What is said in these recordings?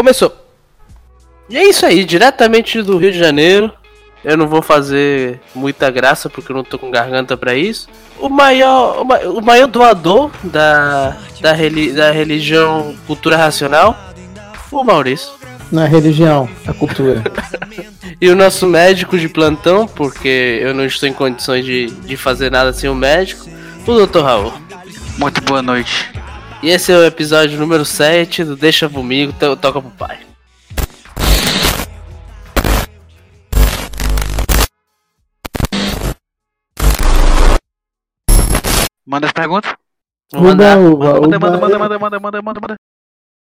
Começou. E é isso aí, diretamente do Rio de Janeiro. Eu não vou fazer muita graça porque eu não tô com garganta para isso. O maior, o maior doador da, da, reli, da religião cultura racional, o Maurício. Na religião, a cultura. e o nosso médico de plantão, porque eu não estou em condições de, de fazer nada sem o médico, o Dr. Raul. Muito boa noite. E esse é o episódio número 7 do Deixa Comigo, to Toca pro Pai. Manda as perguntas? Vou mandar. Manda, manda, manda, manda, manda, manda, manda, manda.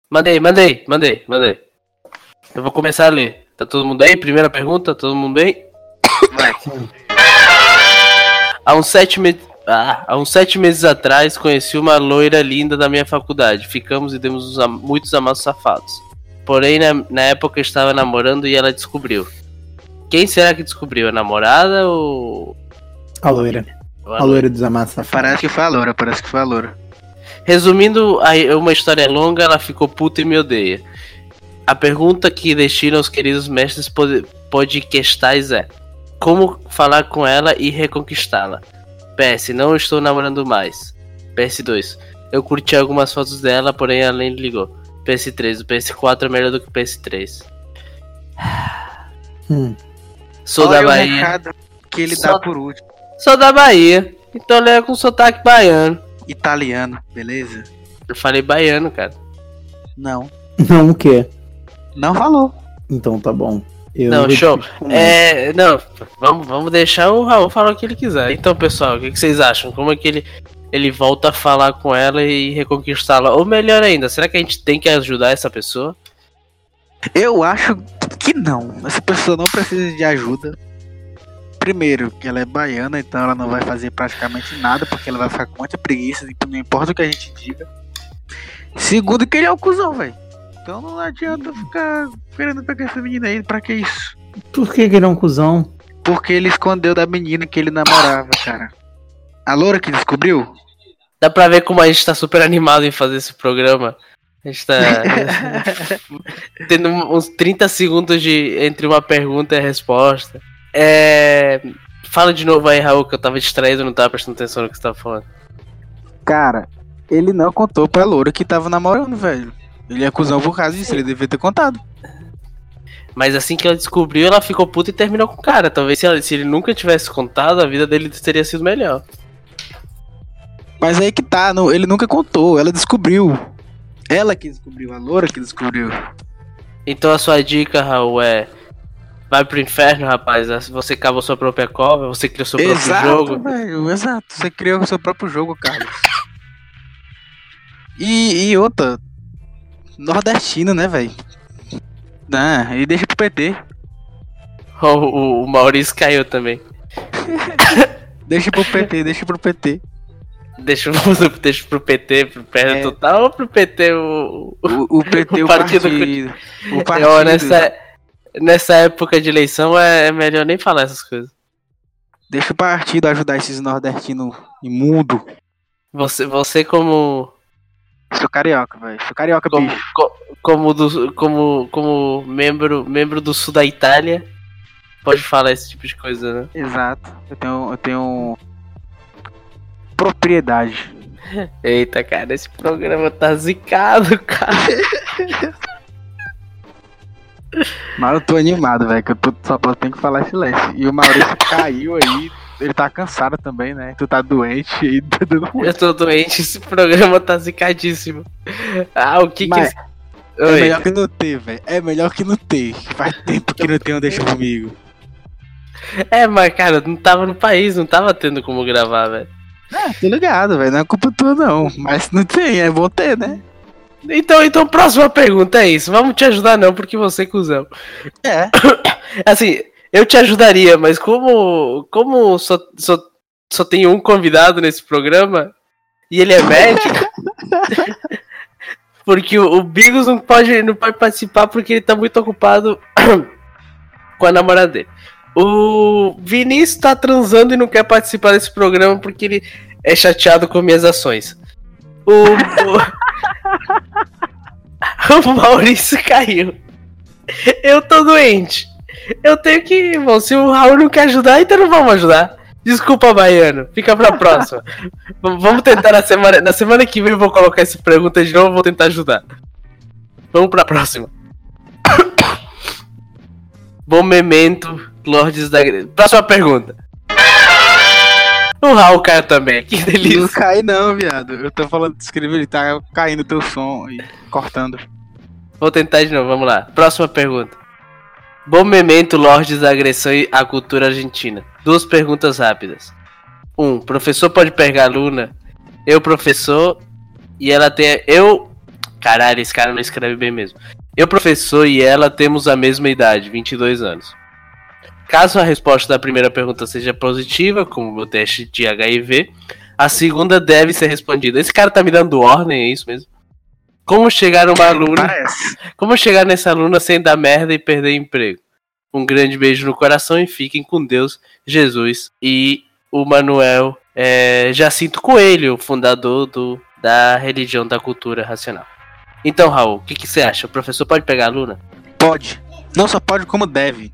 Mandei, mandei, mandei, mandei. Eu vou começar a ler. Tá todo mundo aí? Primeira pergunta, todo mundo bem? Vai. Há uns sete, ah, há uns sete meses atrás conheci uma loira linda da minha faculdade. Ficamos e demos am muitos amassos safados. Porém, na, na época eu estava namorando e ela descobriu. Quem será que descobriu? A namorada ou. A loira. A loira dos amassos Parece que foi a loura, parece que foi a loura. Resumindo uma história longa, ela ficou puta e me odeia. A pergunta que destina aos queridos mestres podcastais é: Como falar com ela e reconquistá-la? PS, não estou namorando mais. PS2, eu curti algumas fotos dela, porém ela nem ligou. PS3, o PS4 é melhor do que o PS3. Hum. Sou Olha da Bahia. que ele Só... dá por último. Sou da Bahia. Então leia com sotaque baiano. Italiano, beleza? Eu falei baiano, cara. Não. Não o quê? Não falou. Então tá bom. Eu não, show. É, não, vamos, vamos deixar o Raul falar o que ele quiser. Então, pessoal, o que, que vocês acham? Como é que ele, ele volta a falar com ela e reconquistá-la? Ou melhor ainda, será que a gente tem que ajudar essa pessoa? Eu acho que não. Essa pessoa não precisa de ajuda primeiro, que ela é baiana, então ela não vai fazer praticamente nada, porque ela vai ficar com muita preguiça, então não importa o que a gente diga. Segundo, que ele é o cuzão, velho. Então não adianta ficar querendo pegar essa menina aí, pra que isso? Por que, que ele é um cuzão? Porque ele escondeu da menina que ele namorava, cara. A loura que descobriu? Dá pra ver como a gente tá super animado em fazer esse programa. A gente tá tendo uns 30 segundos de entre uma pergunta e a resposta. É... Fala de novo aí, Raul, que eu tava distraído, não tava prestando atenção no que você tava falando. Cara, ele não contou pra Loura que tava namorando, velho. Ele é cuzão por causa disso, ele devia ter contado. Mas assim que ela descobriu, ela ficou puta e terminou com o cara. Talvez se, ela, se ele nunca tivesse contado, a vida dele teria sido melhor. Mas aí que tá, não, ele nunca contou, ela descobriu. Ela que descobriu, a Loura que descobriu. Então a sua dica, Raul, é Vai pro inferno, rapaz. Você cavou sua própria cova, você criou seu próprio exato, jogo. Véio, exato, você criou seu próprio jogo, Carlos. E, e outra, nordestino, né, velho? Ah, e deixa pro PT. O, o, o Maurício caiu também. deixa pro PT, deixa pro PT. Deixa, deixa pro PT, pro perna é. total ou pro PT o. O, o PT, o, o partido. partido. O partido. Eu, nessa, nessa época de eleição é, é melhor nem falar essas coisas. Deixa o partido ajudar esses nordestinos imundo. Você, você como. Sou carioca, velho. Sou carioca, como, bicho. Co, como, do, como, como membro, membro do sul da Itália, pode falar esse tipo de coisa, né? Exato. Eu tenho. Eu tenho. Propriedade. Eita, cara, esse programa tá zicado, cara. Mas eu tô animado, velho, que eu tô, só tenho que falar esse lance. E o Maurício caiu aí, ele tá cansado também, né? Tu tá doente e tá dando ruim. Eu tô doente, esse programa tá zicadíssimo. Ah, o que Mas, que. É melhor que não ter, velho. É melhor que não ter. Faz tempo que não tem um deixa comigo. É, mas cara, não tava no país, não tava tendo como gravar, velho. Ah, tô ligado, velho. Não é culpa tua, não. Mas não tem, é bom ter, né? Então, então, próxima pergunta é isso. Vamos te ajudar não, porque você é cuzão. É. Assim, eu te ajudaria, mas como, como só, só, só tem um convidado nesse programa, e ele é médico, porque o, o Bigos não pode, não pode participar porque ele tá muito ocupado com a namorada dele. O Vinícius tá transando e não quer participar desse programa porque ele é chateado com minhas ações. O, o, O Maurício caiu. Eu tô doente. Eu tenho que. Bom, se o Raul não quer ajudar, então não vamos ajudar. Desculpa, Baiano. Fica pra próxima. Vamos tentar na semana. Na semana que vem eu vou colocar essa pergunta de novo, vou tentar ajudar. Vamos pra próxima. Bom memento, Lordes da. Próxima pergunta. O Raul caiu também. Que Não delícia. cai não, viado. Eu tô falando de escrever, ele tá caindo teu som e cortando. Vou tentar de novo, vamos lá. Próxima pergunta. Bom memento, Lordes da agressão à cultura argentina. Duas perguntas rápidas. Um, professor pode pegar aluna? Eu, professor, e ela tem. Eu. Caralho, esse cara não escreve bem mesmo. Eu, professor, e ela temos a mesma idade, 22 anos. Caso a resposta da primeira pergunta seja positiva, como o teste de HIV, a segunda deve ser respondida. Esse cara tá me dando ordem, é isso mesmo? Como chegar uma aluna. Parece. Como chegar nessa aluna sem dar merda e perder emprego? Um grande beijo no coração e fiquem com Deus, Jesus e o Manuel é, Jacinto Coelho, fundador do, da religião da cultura racional. Então, Raul, o que, que você acha? O professor pode pegar a aluna? Pode. Não só pode, como deve.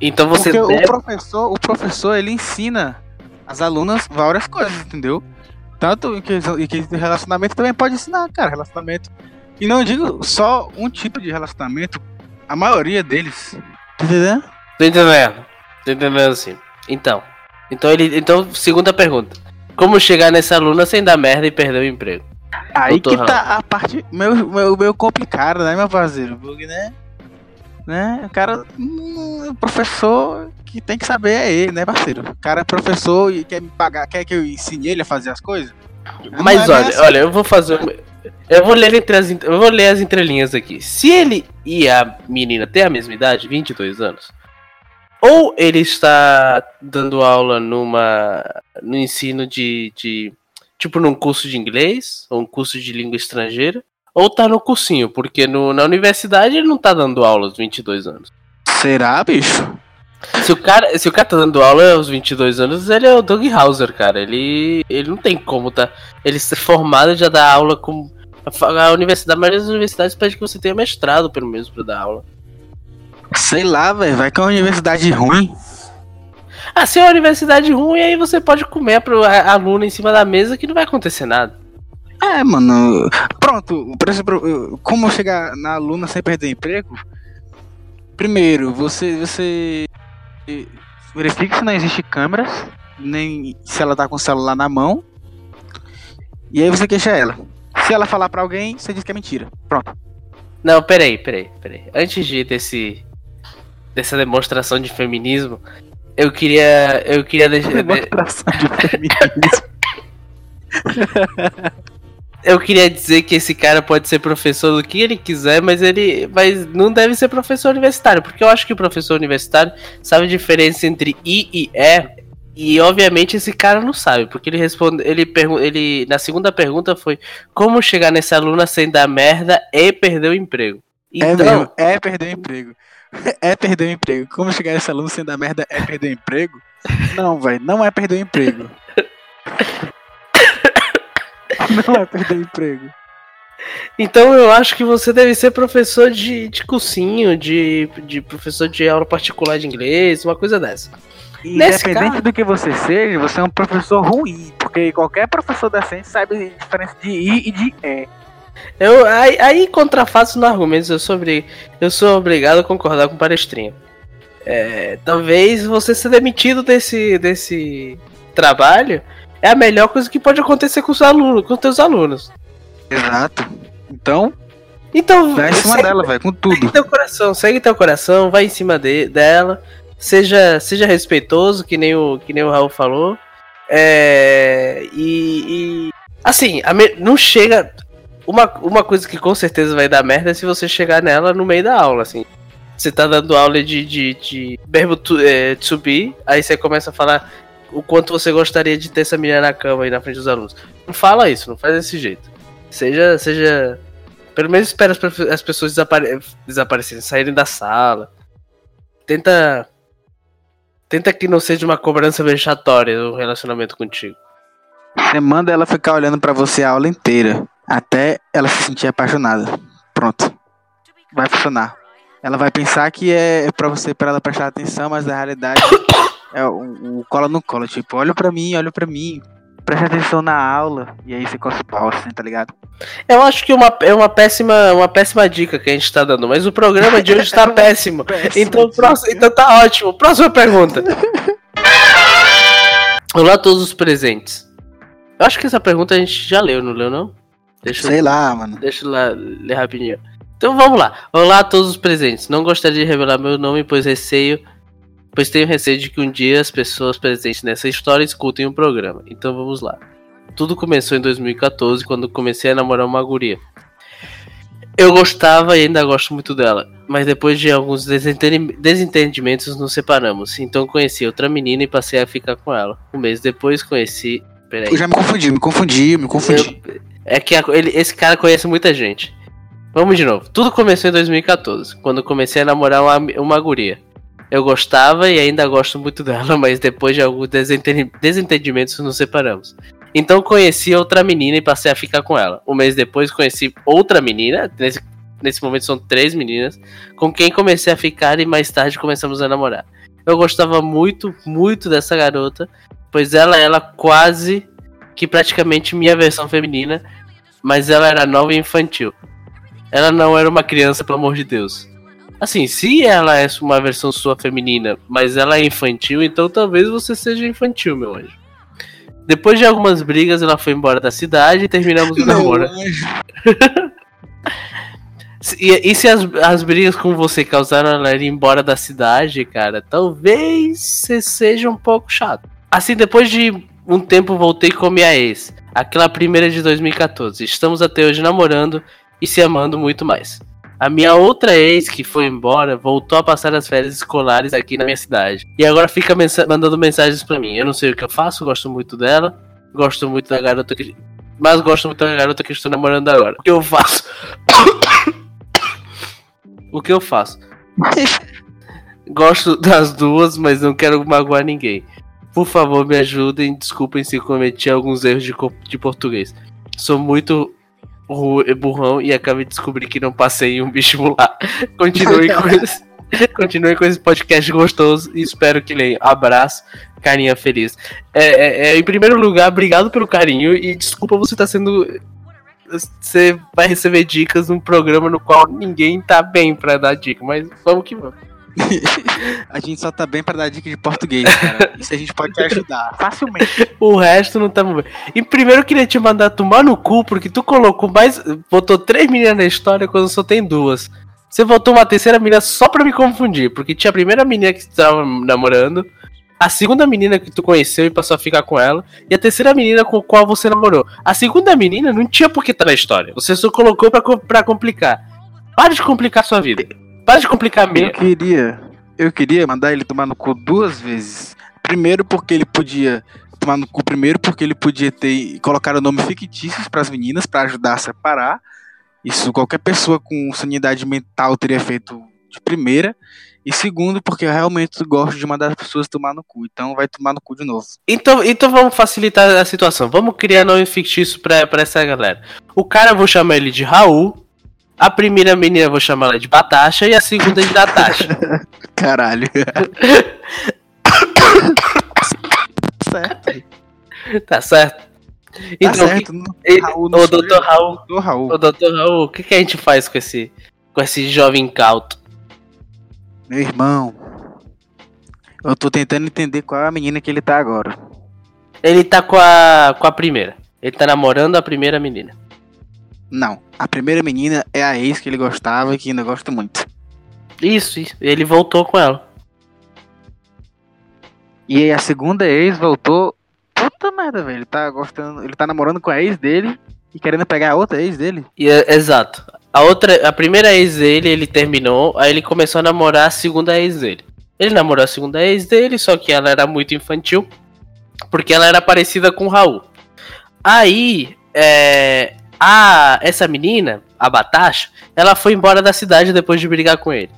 Então você Porque deve. o professor, o professor, ele ensina as alunas várias coisas, entendeu? Tanto em que, em que relacionamento também pode ensinar, cara, relacionamento. E não digo só um tipo de relacionamento, a maioria deles. Tá entendendo? Tô entendendo. Tô entendendo assim. Então. Então ele. Então, segunda pergunta. Como chegar nessa aluna sem dar merda e perder o emprego? Aí Doutor que tá a parte meio, meio, meio complicada, né, meu parceiro? Porque, né? Né? O cara. hum, O professor que tem que saber é ele, né, parceiro? O cara é professor e quer me pagar, quer que eu ensine ele a fazer as coisas? Mas é olha, assim. olha, eu vou fazer. Eu vou ler entre as, eu vou ler as entrelinhas aqui. Se ele e a menina têm a mesma idade, 22 anos, ou ele está dando aula numa no ensino de, de tipo num curso de inglês ou um curso de língua estrangeira, ou tá no cursinho, porque no, na universidade ele não tá dando aula aos 22 anos. Será, bicho? Se o cara, se o cara tá dando aula aos 22 anos, ele é o Doug Hauser, cara. Ele, ele não tem como tá. Ele ser formado já dá aula com. A universidade, a maioria das universidades pede que você tenha mestrado, pelo menos, pra dar aula. Sei lá, velho. Vai que é uma universidade ruim. Ah, se é uma universidade ruim, aí você pode comer pro a- aluno em cima da mesa que não vai acontecer nada. É, mano. Pronto, como chegar na aluna sem perder emprego? Primeiro, você, você verifica se não existe câmeras, nem se ela tá com o celular na mão. E aí você queixa ela. Se ela falar pra alguém, você diz que é mentira. Pronto. Não, peraí, peraí, peraí. Antes de ir desse. dessa demonstração de feminismo, eu queria. Eu queria deixar. Demonstração de feminismo. Eu queria dizer que esse cara pode ser professor do que ele quiser, mas ele mas não deve ser professor universitário, porque eu acho que o professor universitário sabe a diferença entre I e E, e obviamente esse cara não sabe, porque ele responde, ele ele na segunda pergunta foi como chegar nessa aluna sem dar merda e perder o emprego. É Então, mesmo, é perder o emprego. É perder o emprego. Como chegar nesse aluno sem dar merda é perder o emprego? Não, velho, não é perder o emprego. Não é perder emprego. então eu acho que você deve ser professor de, de cursinho, de, de professor de aula particular de inglês, uma coisa dessa. Nesse Independente caso- do que você seja, você é um professor ruim. Porque qualquer professor decente sabe a diferença de I e de E. Eu, aí, aí contrafaço no argumento, eu sou, eu sou obrigado a concordar com o palestrinha. É, talvez você ser demitido desse, desse trabalho é a melhor coisa que pode acontecer com os alunos, com os teus alunos. Exato. Então, Então, vai em cima segue, dela, velho, com segue tudo. teu coração, segue teu coração, vai em cima de- dela, seja, seja respeitoso, que nem o, que nem o Raul falou. É, e, e, assim, a me- não chega. Uma, uma coisa que com certeza vai dar merda é se você chegar nela no meio da aula, assim. Você tá dando aula de, de, de verbo to, é, to be, aí você começa a falar o quanto você gostaria de ter essa menina na cama aí na frente dos alunos. Não fala isso, não faz desse jeito. Seja, seja. Pelo menos espera as, as pessoas desapare desaparecerem, saírem da sala. Tenta. Tenta que não seja uma cobrança vexatória o relacionamento contigo. Você manda ela ficar olhando pra você a aula inteira. Até ela se sentir apaixonada. Pronto. vai funcionar. Ela vai pensar que é pra você, pra ela prestar atenção, mas na realidade é o, o cola no cola. Tipo, olha pra mim, olha pra mim. Presta atenção na aula. E aí você coça o pau, assim, tá ligado? Eu acho que uma, é uma péssima, uma péssima dica que a gente tá dando, mas o programa de hoje tá péssimo. Péssima Então, próximo, então tá ótimo. Próxima pergunta. Olá a todos os presentes. Eu acho que essa pergunta a gente já leu, não leu não? Deixa eu Sei lá, mano. Deixa eu lá ler rapidinho. Então vamos lá. Olá a todos os presentes. Não gostaria de revelar meu nome, pois receio. Pois tenho receio de que um dia as pessoas presentes nessa história escutem o programa. Então vamos lá. Tudo começou em 2014, quando comecei a namorar uma guria. Eu gostava e ainda gosto muito dela, mas depois de alguns desentendi- desentendimentos nos separamos. Então conheci outra menina e passei a ficar com ela. Um mês depois conheci. Peraí. Eu já me confundi, me confundi, me confundi. Eu- é que a- ele- esse cara conhece muita gente. Vamos de novo. Tudo começou em 2014, quando comecei a namorar uma, uma guria. Eu gostava e ainda gosto muito dela, mas depois de alguns desenten- desentendimentos nos separamos. Então conheci outra menina e passei a ficar com ela. Um mês depois conheci outra menina, nesse, nesse momento são três meninas, com quem comecei a ficar e mais tarde começamos a namorar. Eu gostava muito, muito dessa garota, pois ela ela quase que praticamente minha versão feminina, mas ela era nova e infantil. Ela não era uma criança, pelo amor de Deus. Assim, se ela é uma versão sua feminina, mas ela é infantil, então talvez você seja infantil, meu anjo. Depois de algumas brigas, ela foi embora da cidade e terminamos o namoro. E, e se as, as brigas com você causaram ela ir embora da cidade, cara, talvez você seja um pouco chato. Assim, depois de um tempo, voltei com minha ex, aquela primeira de 2014. Estamos até hoje namorando e se amando muito mais. A minha outra ex, que foi embora, voltou a passar as férias escolares aqui na minha cidade. E agora fica mensa- mandando mensagens pra mim. Eu não sei o que eu faço, gosto muito dela. Gosto muito da garota que. Mas gosto muito da garota que estou namorando agora. O que eu faço? o que eu faço? Gosto das duas, mas não quero magoar ninguém. Por favor, me ajudem. Desculpem se cometi alguns erros de, de português. Sou muito burrão e acabei de descobrir que não passei em um vestibular. Continue com esse, continue com esse podcast gostoso e espero que leiam. Abraço, carinha feliz. É, é- é, em primeiro lugar, obrigado pelo carinho e desculpa você estar sendo. Você vai receber dicas num programa no qual ninguém tá bem pra dar dica, mas vamos que vamos. A gente só tá bem pra dar dica de português, cara. Isso a gente pode te ajudar. Facilmente. O resto não tá bem. E primeiro eu queria te mandar tomar no cu, porque tu colocou mais. Botou três meninas na história quando só tem duas. Você botou uma terceira menina só pra me confundir, porque tinha a primeira menina que tu tava namorando, a segunda menina que tu conheceu e passou a ficar com ela, e a terceira menina com a qual você namorou. A segunda menina não tinha por que estar na história. Você só colocou pra, pra complicar. Para de complicar sua vida. Para de complicar a Eu queria. Eu queria mandar ele tomar no cu duas vezes. Primeiro porque ele podia tomar no cu primeiro porque ele podia ter colocar o nome fictícios pras meninas pra ajudar a separar. Isso qualquer pessoa com sanidade mental teria feito de primeira. E segundo, porque eu realmente gosto de mandar as pessoas tomar no cu. Então vai tomar no cu de novo. Então, então vamos facilitar a situação. Vamos criar nome fictício pra, pra essa galera. O cara eu vou chamar ele de Raul. A primeira menina eu vou chamar ela de Batasha e a segunda de Natasha. Caralho. certo. tá certo? Tá Então, certo. não- e- Raul sou doutor. Raul, Doutor Raul. ô doutor Raul, o que, que a gente faz com esse, com esse jovem incauto? Meu irmão. Eu tô tentando entender qual é a menina que ele tá agora. Ele tá com a, com a primeira. Ele tá namorando a primeira menina. Não. A primeira menina é a ex que ele gostava e que ainda gosta muito. Isso, isso. Ele voltou com ela. E aí a segunda ex voltou. Puta merda, velho. Ele tá gostando. Ele tá namorando com a ex dele e querendo pegar a outra ex dele. E, é- exato. A outra, a primeira ex dele, ele terminou, aí ele começou a namorar a segunda ex dele. Ele namorou a segunda ex dele, só que ela era muito infantil, porque ela era parecida com o Raul. Aí, é, a essa menina, a Batasha, ela foi embora da cidade depois de brigar com ele.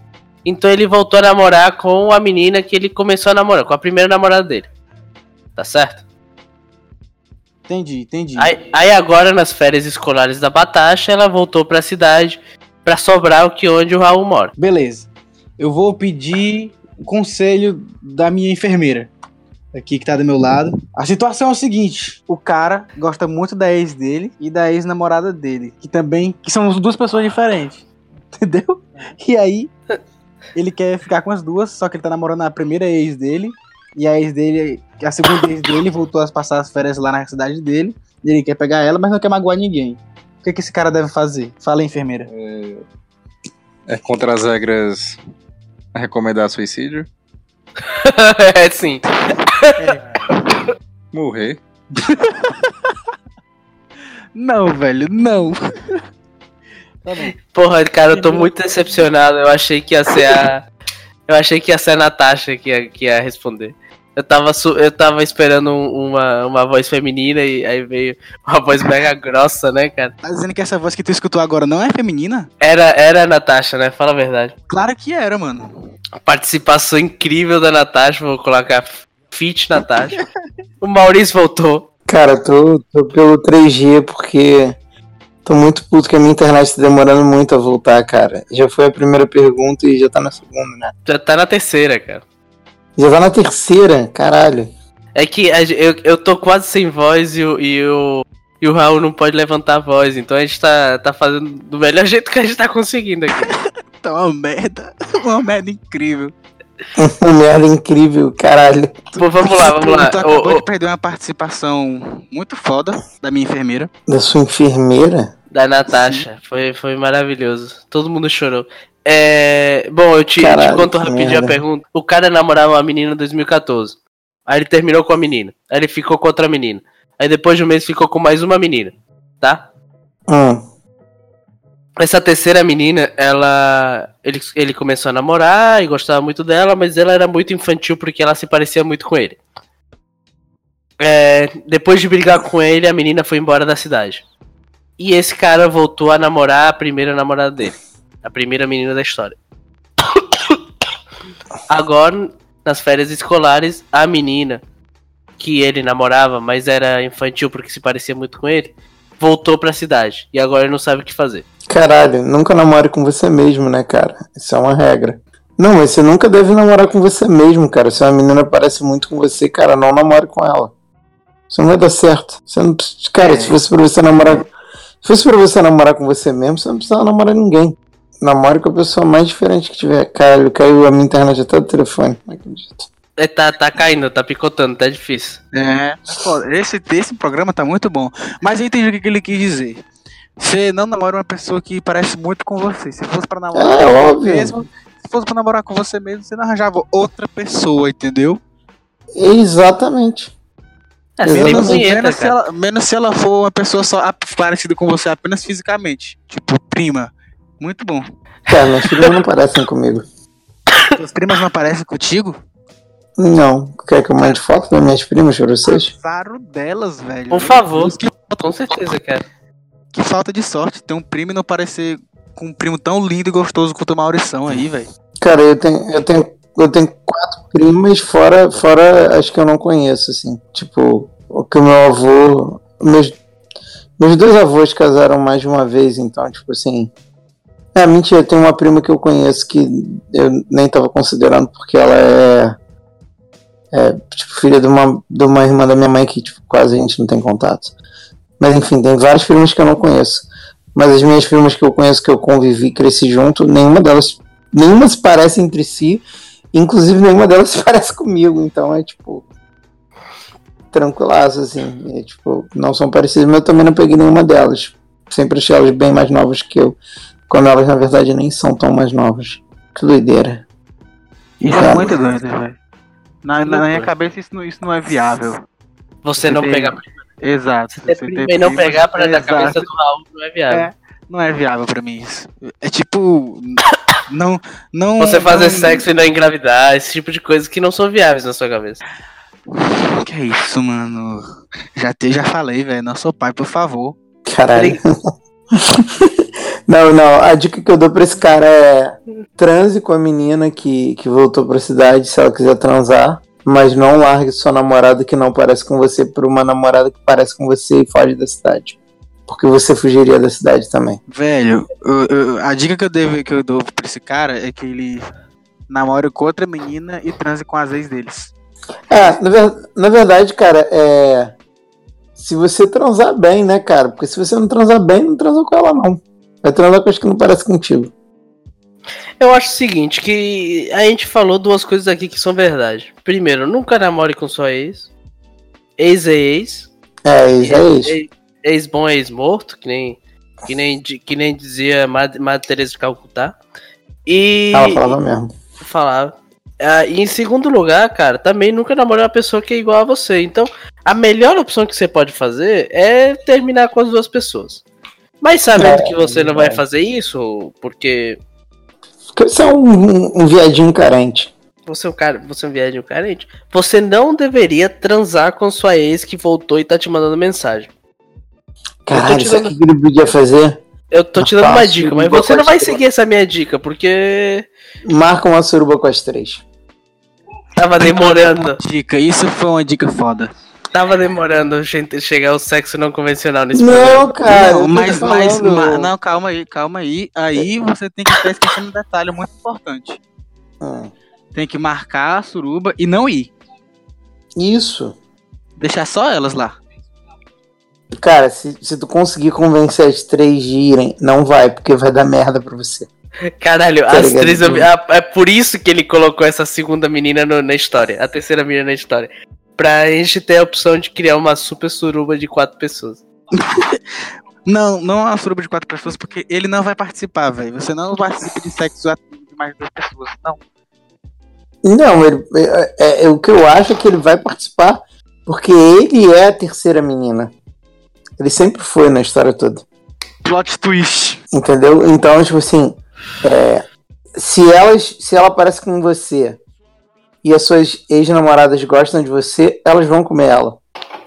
Então ele voltou a namorar com a menina que ele começou a namorar, com a primeira namorada dele. Tá certo? Entendi, entendi. Aí, aí agora, nas férias escolares da Batasha, ela voltou pra cidade pra sobrar o que onde o Raul mora. Beleza. Eu vou pedir um conselho da minha enfermeira. Aqui que tá do meu lado. A situação é o seguinte: o cara gosta muito da ex dele e da ex-namorada dele. Que também. Que são duas pessoas diferentes. Entendeu? E aí, ele quer ficar com as duas, só que ele tá namorando a primeira ex dele. E a ex dele, a segunda ex dele, voltou a passar as férias lá na cidade dele. E ele quer pegar ela, mas não quer magoar ninguém. O que, que esse cara deve fazer? Fala aí, enfermeira. É contra as regras recomendar suicídio? é sim. Morrer. Não, velho, não. Tá. Porra, cara, eu tô muito decepcionado. Eu achei que ia ser a. Eu achei que ia ser a Natasha que ia, que ia responder. Eu tava, su- eu tava esperando um- uma, uma voz feminina e aí veio uma voz mega grossa, né, cara? Tá dizendo que essa voz que tu escutou agora não é feminina? Era, era a Natasha, né? Fala a verdade. Claro que era, mano. A participação incrível da Natasha, vou colocar Fit Natasha. o Maurício voltou. Cara, tô, tô pelo 3G porque tô muito puto que a minha internet tá demorando muito a voltar, cara. Já foi a primeira pergunta e já tá na segunda, né? Já tá na terceira, cara. Já tá na terceira, caralho. É que eu, eu tô quase sem voz e o, e, o, e o Raul não pode levantar a voz. Então a gente tá, tá fazendo do melhor jeito que a gente tá conseguindo aqui. Tá uma merda. Uma merda incrível. Uma merda incrível, caralho. Pô, vamos lá, vamos lá. Tu acabou ô, de perder uma participação muito foda da minha enfermeira. Da sua enfermeira? da Natasha. Foi, foi maravilhoso. Todo mundo chorou. É, bom, eu te, Caralho, te conto rapidinho a pergunta. O cara namorava uma menina em 2014. Aí ele terminou com a menina. Aí ele ficou com outra menina. Aí depois de um mês ficou com mais uma menina. Tá? Hum. Essa terceira menina, ela. Ele, ele começou a namorar e gostava muito dela, mas ela era muito infantil porque ela se parecia muito com ele. É, depois de brigar com ele, a menina foi embora da cidade. E esse cara voltou a namorar a primeira namorada dele. A primeira menina da história. Agora, nas férias escolares, a menina que ele namorava, mas era infantil porque se parecia muito com ele, voltou pra cidade. E agora ele não sabe o que fazer. Caralho, nunca namore com você mesmo, né, cara? Isso é uma regra. Não, mas você nunca deve namorar com você mesmo, cara. Se uma menina parece muito com você, cara, não namore com ela. Isso não vai dar certo. Você não precisa- Cara, se fosse pra você namorar. Se fosse pra você namorar com você mesmo, você não precisava namorar ninguém. Namore com a pessoa mais diferente que tiver. Caralho, caiu a minha internet até do telefone. Não acredito. É, tá, tá caindo, tá picotando, tá difícil. É. Esse, esse programa tá muito bom. Mas eu entendi o que ele quis dizer. Você não namora uma pessoa que parece muito com você. Se fosse pra namorar É, com você óbvio. mesmo, se fosse pra namorar com você mesmo, você não arranjava outra pessoa, entendeu? Exatamente. É, Menos, menos, se ela, menos se ela for uma pessoa só parecida com você apenas fisicamente. Tipo, prima. Muito bom. Cara, minhas filhas não parecem comigo. Suas primas não aparecem contigo? Não. Quer que eu mande foto das minhas primas pra vocês? Azaro delas, velho. Por favor. Que, Com certeza, cara. que falta de sorte ter um primo e não parecer com um primo tão lindo e gostoso quanto o Maurição aí, velho. Cara, eu tenho, eu tenho, eu tenho quatro primas fora, fora as que eu não conheço, assim. Tipo, o que o meu avô. Meus, meus dois avós casaram mais de uma vez, então, tipo assim. É, mentira, tem uma prima que eu conheço que eu nem tava considerando porque ela é. É, tipo, filha de uma, de uma irmã da minha mãe que, tipo, quase a gente não tem contato. Mas enfim, tem várias primas que eu não conheço. Mas as minhas primas que eu conheço, que eu convivi, cresci junto, nenhuma delas nenhuma se parece entre si, inclusive nenhuma delas se parece comigo, então é tipo tranquilaço assim, é, tipo, não são parecidas, mas eu também não peguei nenhuma delas. Sempre achei elas bem mais novas que eu, quando elas na verdade nem são tão mais novas. Que doideira. Isso Cara, é muito doido, velho. Na, na minha cabeça isso não, isso não é viável. Você não tem- pegar Exato. ter Você prima ter não pegar pra da Exato. cabeça do Raul não é viável. É, não é viável pra mim isso. É tipo. Não. não Você fazer não- sexo e não engravidar, esse tipo de coisas que não são viáveis na sua cabeça. Que é isso, mano? Já, te, já falei, velho. Não sou pai, por favor. Caralho. não, não, a dica que eu dou pra esse cara é transe com a menina que, que voltou pra cidade se ela quiser transar. Mas não largue sua namorada que não parece com você por uma namorada que parece com você e foge da cidade. Porque você fugiria da cidade também. Velho, eu- eu- a dica que eu, devo, que eu dou pra esse cara é que ele namore com outra menina e transe com as ex deles. É, na, ver- na verdade, cara, é. Se você transar bem, né, cara? Porque se você não transar bem, não transa com ela, não. Vai transar com as que não parece contigo. Eu acho o seguinte, que a gente falou duas coisas aqui que são verdade. Primeiro, nunca namore com sua ex. Ex é ex. É, isso é. Ex- Ex bom é ex morto, que nem, que nem, que nem dizia Madre, Madre Teresa de Calcutá. E. Ela falava mesmo. falava. Ah, e em segundo lugar, cara, também nunca namorei uma pessoa que é igual a você. Então, a melhor opção que você pode fazer é terminar com as duas pessoas. Mas sabendo É, que você não vai fazer isso, porque Porque você é um, um, um viadinho carente. você é um cara, você é um viadinho carente, você não deveria transar com sua ex que voltou e tá te mandando mensagem. Caralho, te sabe o dando- que ele podia fazer? Eu tô te dando uma dica, mas você não vai seguir essa minha dica, porque Marca uma suruba com as três. tava demorando. Dica, isso foi uma dica foda. Tava demorando gente chegar ao sexo não convencional nesse programa. Não, cara. não, mas, mas, falando. ma- não, calma aí, calma aí. Aí você tem que estar esquecendo um detalhe muito importante. Hum, Tem que marcar a suruba e não ir. Isso. Deixar só elas lá. Cara, se, se tu conseguir convencer as três de irem, não vai, porque vai dar merda pra você. Caralho, Tá as ligado? três. ah, É por isso que ele colocou essa segunda menina no- na história. A terceira menina na história. Pra gente ter a opção de criar uma super suruba de quatro pessoas. Não, não é uma suruba de quatro pessoas, porque ele não vai participar, velho. Você não participa de sexo ativo de mais duas pessoas. Não. Não, ele, é, é- é- o que eu acho é que ele vai participar porque ele é a terceira menina. Ele sempre foi na história toda. Plot twist. Entendeu? Então, tipo assim, é, se elas, se ela aparece com você e as suas ex-namoradas gostam de você, elas vão comer ela.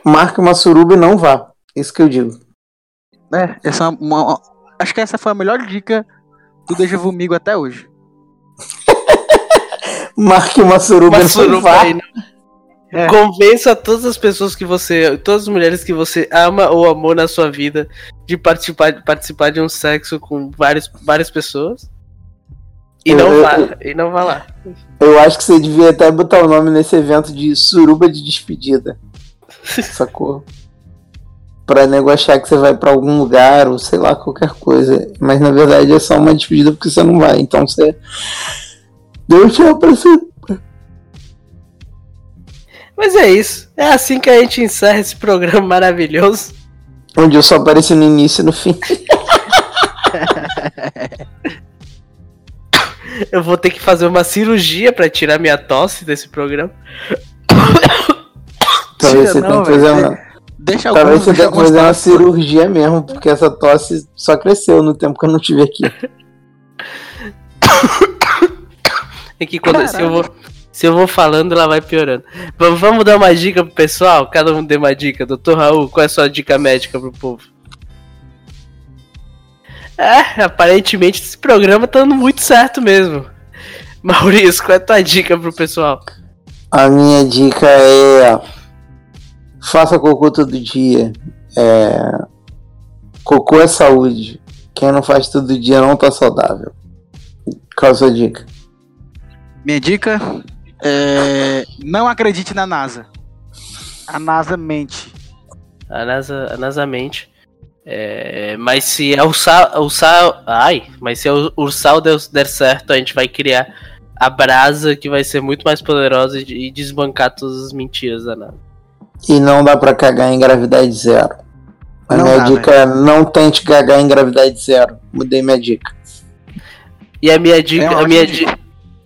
Marque uma suruba e não vá. Isso que eu digo. É, essa é uma, uma- acho que essa foi a melhor dica do Deja Vu Migo até hoje. Marque uma suruba e Uma não suruba vá. aí. né? É. Convença todas as pessoas que você. Todas as mulheres que você ama ou amou na sua vida de participar, de participar de um sexo com várias, várias pessoas. E Eu- não eu- vá. E não vá lá. Eu acho que você devia até botar o nome nesse evento de suruba de despedida. Sacou? Pra nego achar que você vai pra algum lugar ou sei lá, qualquer coisa. Mas na verdade é só uma despedida porque você não vai. Então você. Deus te abraço. Mas é isso. É assim que a gente encerra esse programa maravilhoso. Onde eu só apareci no início e no fim. Eu vou ter que fazer uma cirurgia pra tirar minha tosse desse programa. Talvez você não, tenha que fazer uma. Deixa Talvez alguns, você tenha que fazer uma cirurgia mesmo, porque essa tosse só cresceu no tempo que eu não tive aqui. É que quando se eu, vou, se eu vou falando, ela vai piorando. Vamos, vamos dar uma dica pro pessoal? Cada um dê uma dica. Doutor Raul, qual é a sua dica médica pro povo? É, aparentemente esse programa tá dando muito certo mesmo. Maurício, qual é a tua dica pro pessoal? A minha dica é. Faça cocô todo dia. É, Cocô é saúde. Quem não faz todo dia não tá saudável. Qual a sua dica? Minha dica é. Não acredite na NASA. A NASA mente. A NASA, a NASA mente. É, mas se é o sal, o sal, ai, mas se o, o sal der, der certo, a gente vai criar a brasa que vai ser muito mais poderosa e, e desbancar todas as mentiras da NASA. E não dá pra cagar em gravidade zero. A Não minha dá, dica é não tente cagar em gravidade zero. Mudei minha dica. E a minha dica, É a minha, ótima di-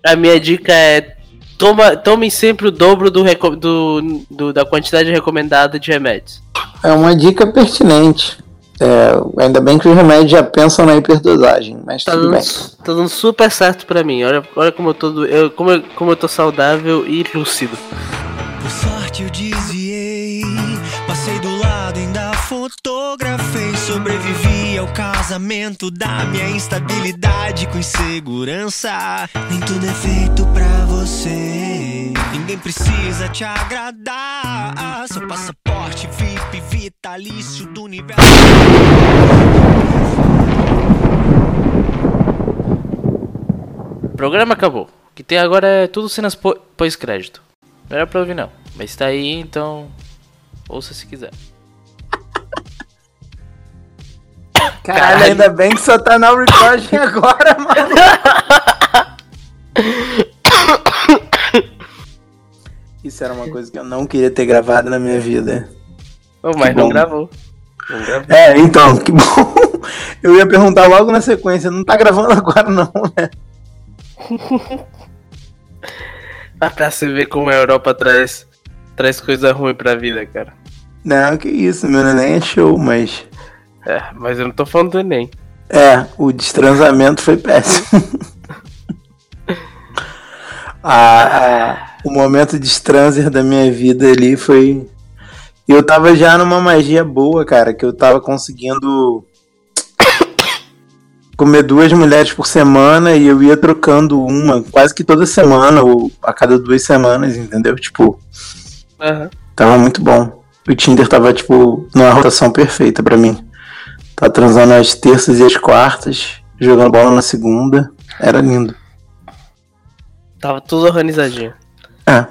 a minha dica é toma, tomem sempre o dobro do, do, do- da quantidade recomendada de remédios. É uma dica pertinente. É, ainda bem que os remédios já pensam na hiperdosagem, mas Tá tudo dando, bem. tá dando super certo pra mim. Olha, olha como eu tô, do- eu, como, eu, como eu tô saudável e lúcido. Por sorte eu desviei, fotografei. Sobrevivi ao casamento da minha instabilidade com insegurança. Nem tudo é feito pra você, ninguém precisa te agradar. Seu passaporte VIP, vitalício do universo. O programa acabou. O que tem agora é tudo cenas pós-crédito. Não era pra ouvir não. Mas tá aí, então. Ouça se quiser. Caralho, ainda bem que só tá na recording agora, mano. Isso era uma coisa que eu não queria ter gravado na minha vida. Ô, mas não gravou. Não gravou. É, então, que bom. Eu ia perguntar logo na sequência, não tá gravando agora não, né? Ah, pra você ver como a Europa traz, traz coisa ruim pra vida, cara. Não, que isso, meu neném é show, mas... É, mas eu não tô falando do Enem. É, o destransamento foi péssimo. A- a- o momento de transer da minha vida ali foi. Eu tava já numa magia boa, cara, que eu tava conseguindo comer duas mulheres por semana e eu ia trocando uma quase que toda semana ou a cada duas semanas, entendeu? Tipo, Aham. tava muito bom. O Tinder tava, tipo, numa rotação perfeita pra mim. Tava transando as terças e as quartas, jogando bola na segunda. Era lindo. Tava tudo organizadinho. É.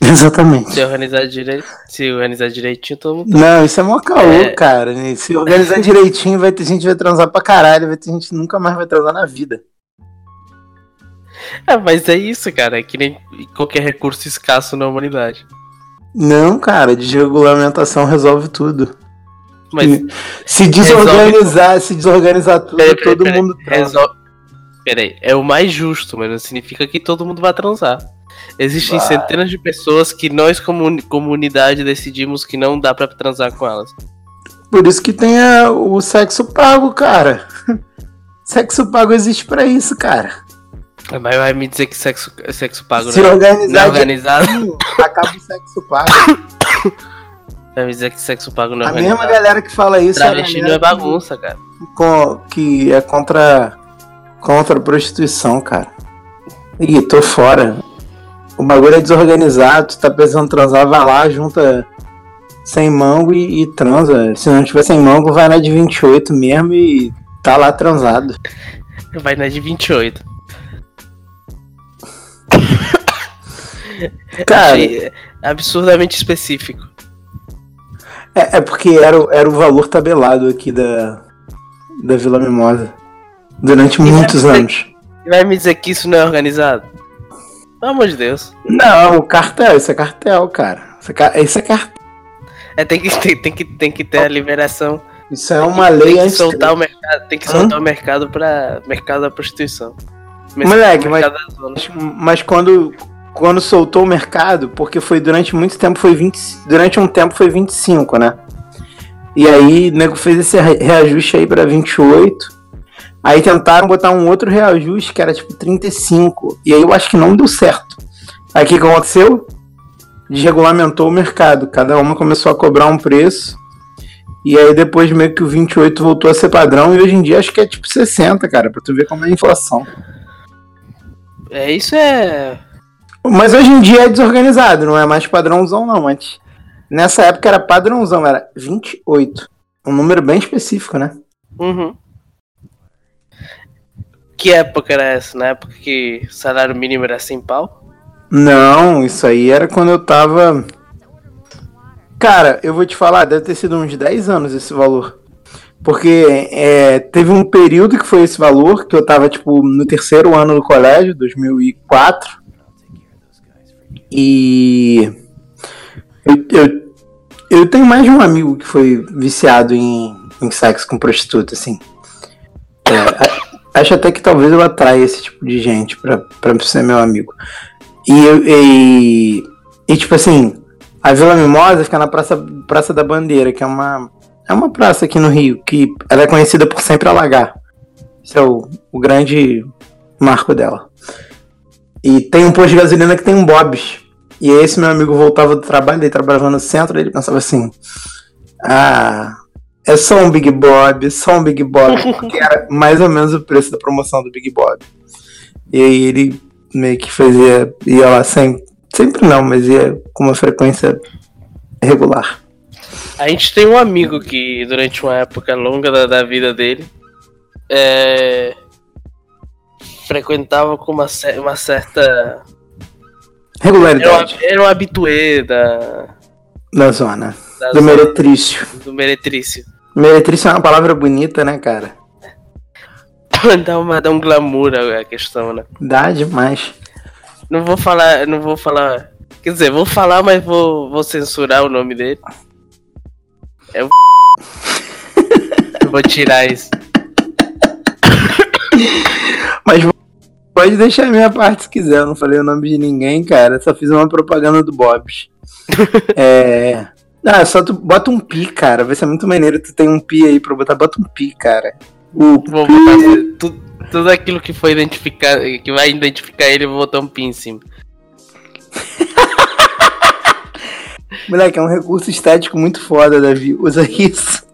Exatamente. Se organizar direito, se organizar direitinho, todo mundo. Não, isso é mó caô, É. cara. Se organizar direitinho, vai ter gente que vai transar pra caralho, vai ter gente que nunca mais vai transar na vida. É, mas é isso, cara. É que nem qualquer recurso escasso na humanidade. Não, cara, desregulamentação resolve tudo. Mas Se desorganizar, se desorganizar tudo, Peraí, peraí, todo peraí. mundo transa. Peraí, é o mais justo, mas não significa que todo mundo vai transar. Existem Vai. centenas de pessoas que nós, como uni- comunidade, decidimos que não dá pra transar com elas. Por isso que tem a- o sexo pago, cara. Sexo pago existe pra isso, cara. Mas vai me dizer que sexo, sexo pago Se não, é- não é organizar organizado. direitinho, acaba o sexo pago. Vai me dizer que sexo pago não é A mesma galera que fala isso é Travesti não galera é bagunça, cara. que, co- que é contra, contra a prostituição, cara. Ih, tô fora. O bagulho é desorganizado, tu tá pensando transar, vai lá, junta sem mango e, e transa. Se não tiver sem mango, vai na de 28 mesmo e tá lá transado. Vai na de 28. Cara, Achei absurdamente específico. É, é porque era, o- era o valor tabelado aqui da, da Vila Mimosa. Durante muitos dizer- anos. Vai me dizer que isso não é organizado? Pelo amor de Deus. Não, o cartel, isso é cartel, cara. Isso é, isso é cartel. É, tem, que, tem, tem que, tem que ter a liberação. Isso é uma tem lei que antes. soltar o mercado, tem que soltar o mercado para mercado da prostituição. Moleque, mas- mercado zona. Mas quando, quando soltou o mercado, porque foi durante muito tempo, foi 20, durante um tempo foi 25, né? E aí o nego fez esse re- reajuste aí pra 28. Aí tentaram botar um outro reajuste que era tipo 35. E aí eu acho que não deu certo. Aí o que aconteceu? Desregulamentou o mercado. Cada uma começou a cobrar um preço. E aí depois meio que o 28 voltou a ser padrão. E hoje em dia acho que é tipo 60, cara. Pra tu ver como é a inflação. É, isso é. Mas hoje em dia é desorganizado, não é mais padrãozão não. Antes, nessa época era padrãozão, era 28. Um número bem específico, né? Uhum. Que época era essa? Na época que o salário mínimo era 100 pau? Não, isso aí era quando eu tava. Cara, eu vou te falar, deve ter sido uns 10 anos esse valor. Porque é, teve um período que foi esse valor, que eu tava, tipo, no terceiro ano do colégio, 2004. E. Eu, eu, eu tenho mais de um amigo que foi viciado em, em sexo com prostituta, assim. É, acho até que talvez eu atraia esse tipo de gente pra, pra ser meu amigo. E, eu- e, e, tipo assim, a Vila Mimosa fica na Praça, praça da Bandeira, que é uma, é uma praça aqui no Rio, que ela é conhecida por sempre alagar. Esse é o, o grande marco dela. E tem um posto de gasolina que tem um Bob's. E esse meu amigo voltava do trabalho, ele trabalhava no centro, ele pensava assim: Ah, é só um Big Bob, é só um Big Bob, porque era mais ou menos o preço da promoção do Big Bob. E aí ele meio que fazia, ia lá sempre, sempre não, mas ia com uma frequência regular. A gente tem um amigo que, durante uma época longa da, da vida dele, é, frequentava com uma, cer- uma certa. Era Regularidade era um habituê da, da zona. da Do zona meretrício. do meretrício. Meretrício é uma palavra bonita, né, cara? dá, uma, dá um glamour a questão, né? Dá demais. Não vou falar, não vou falar. Quer dizer, vou falar, mas vou, vou censurar o nome dele. É o. Eu vou tirar isso. Mas pode deixar a minha parte se quiser. Eu não falei o nome de ninguém, cara. Só fiz uma propaganda do Bob's. é. Ah, só tu bota um pi, cara. Vai ser muito maneiro. Tu tem um pi aí pra botar. Bota um pi, cara. O Vou botar assim, tu- tudo aquilo que foi identificar, que vai identificar ele, eu vou botar um pin em cima. Moleque, é um recurso estético muito foda, Davi. Usa isso.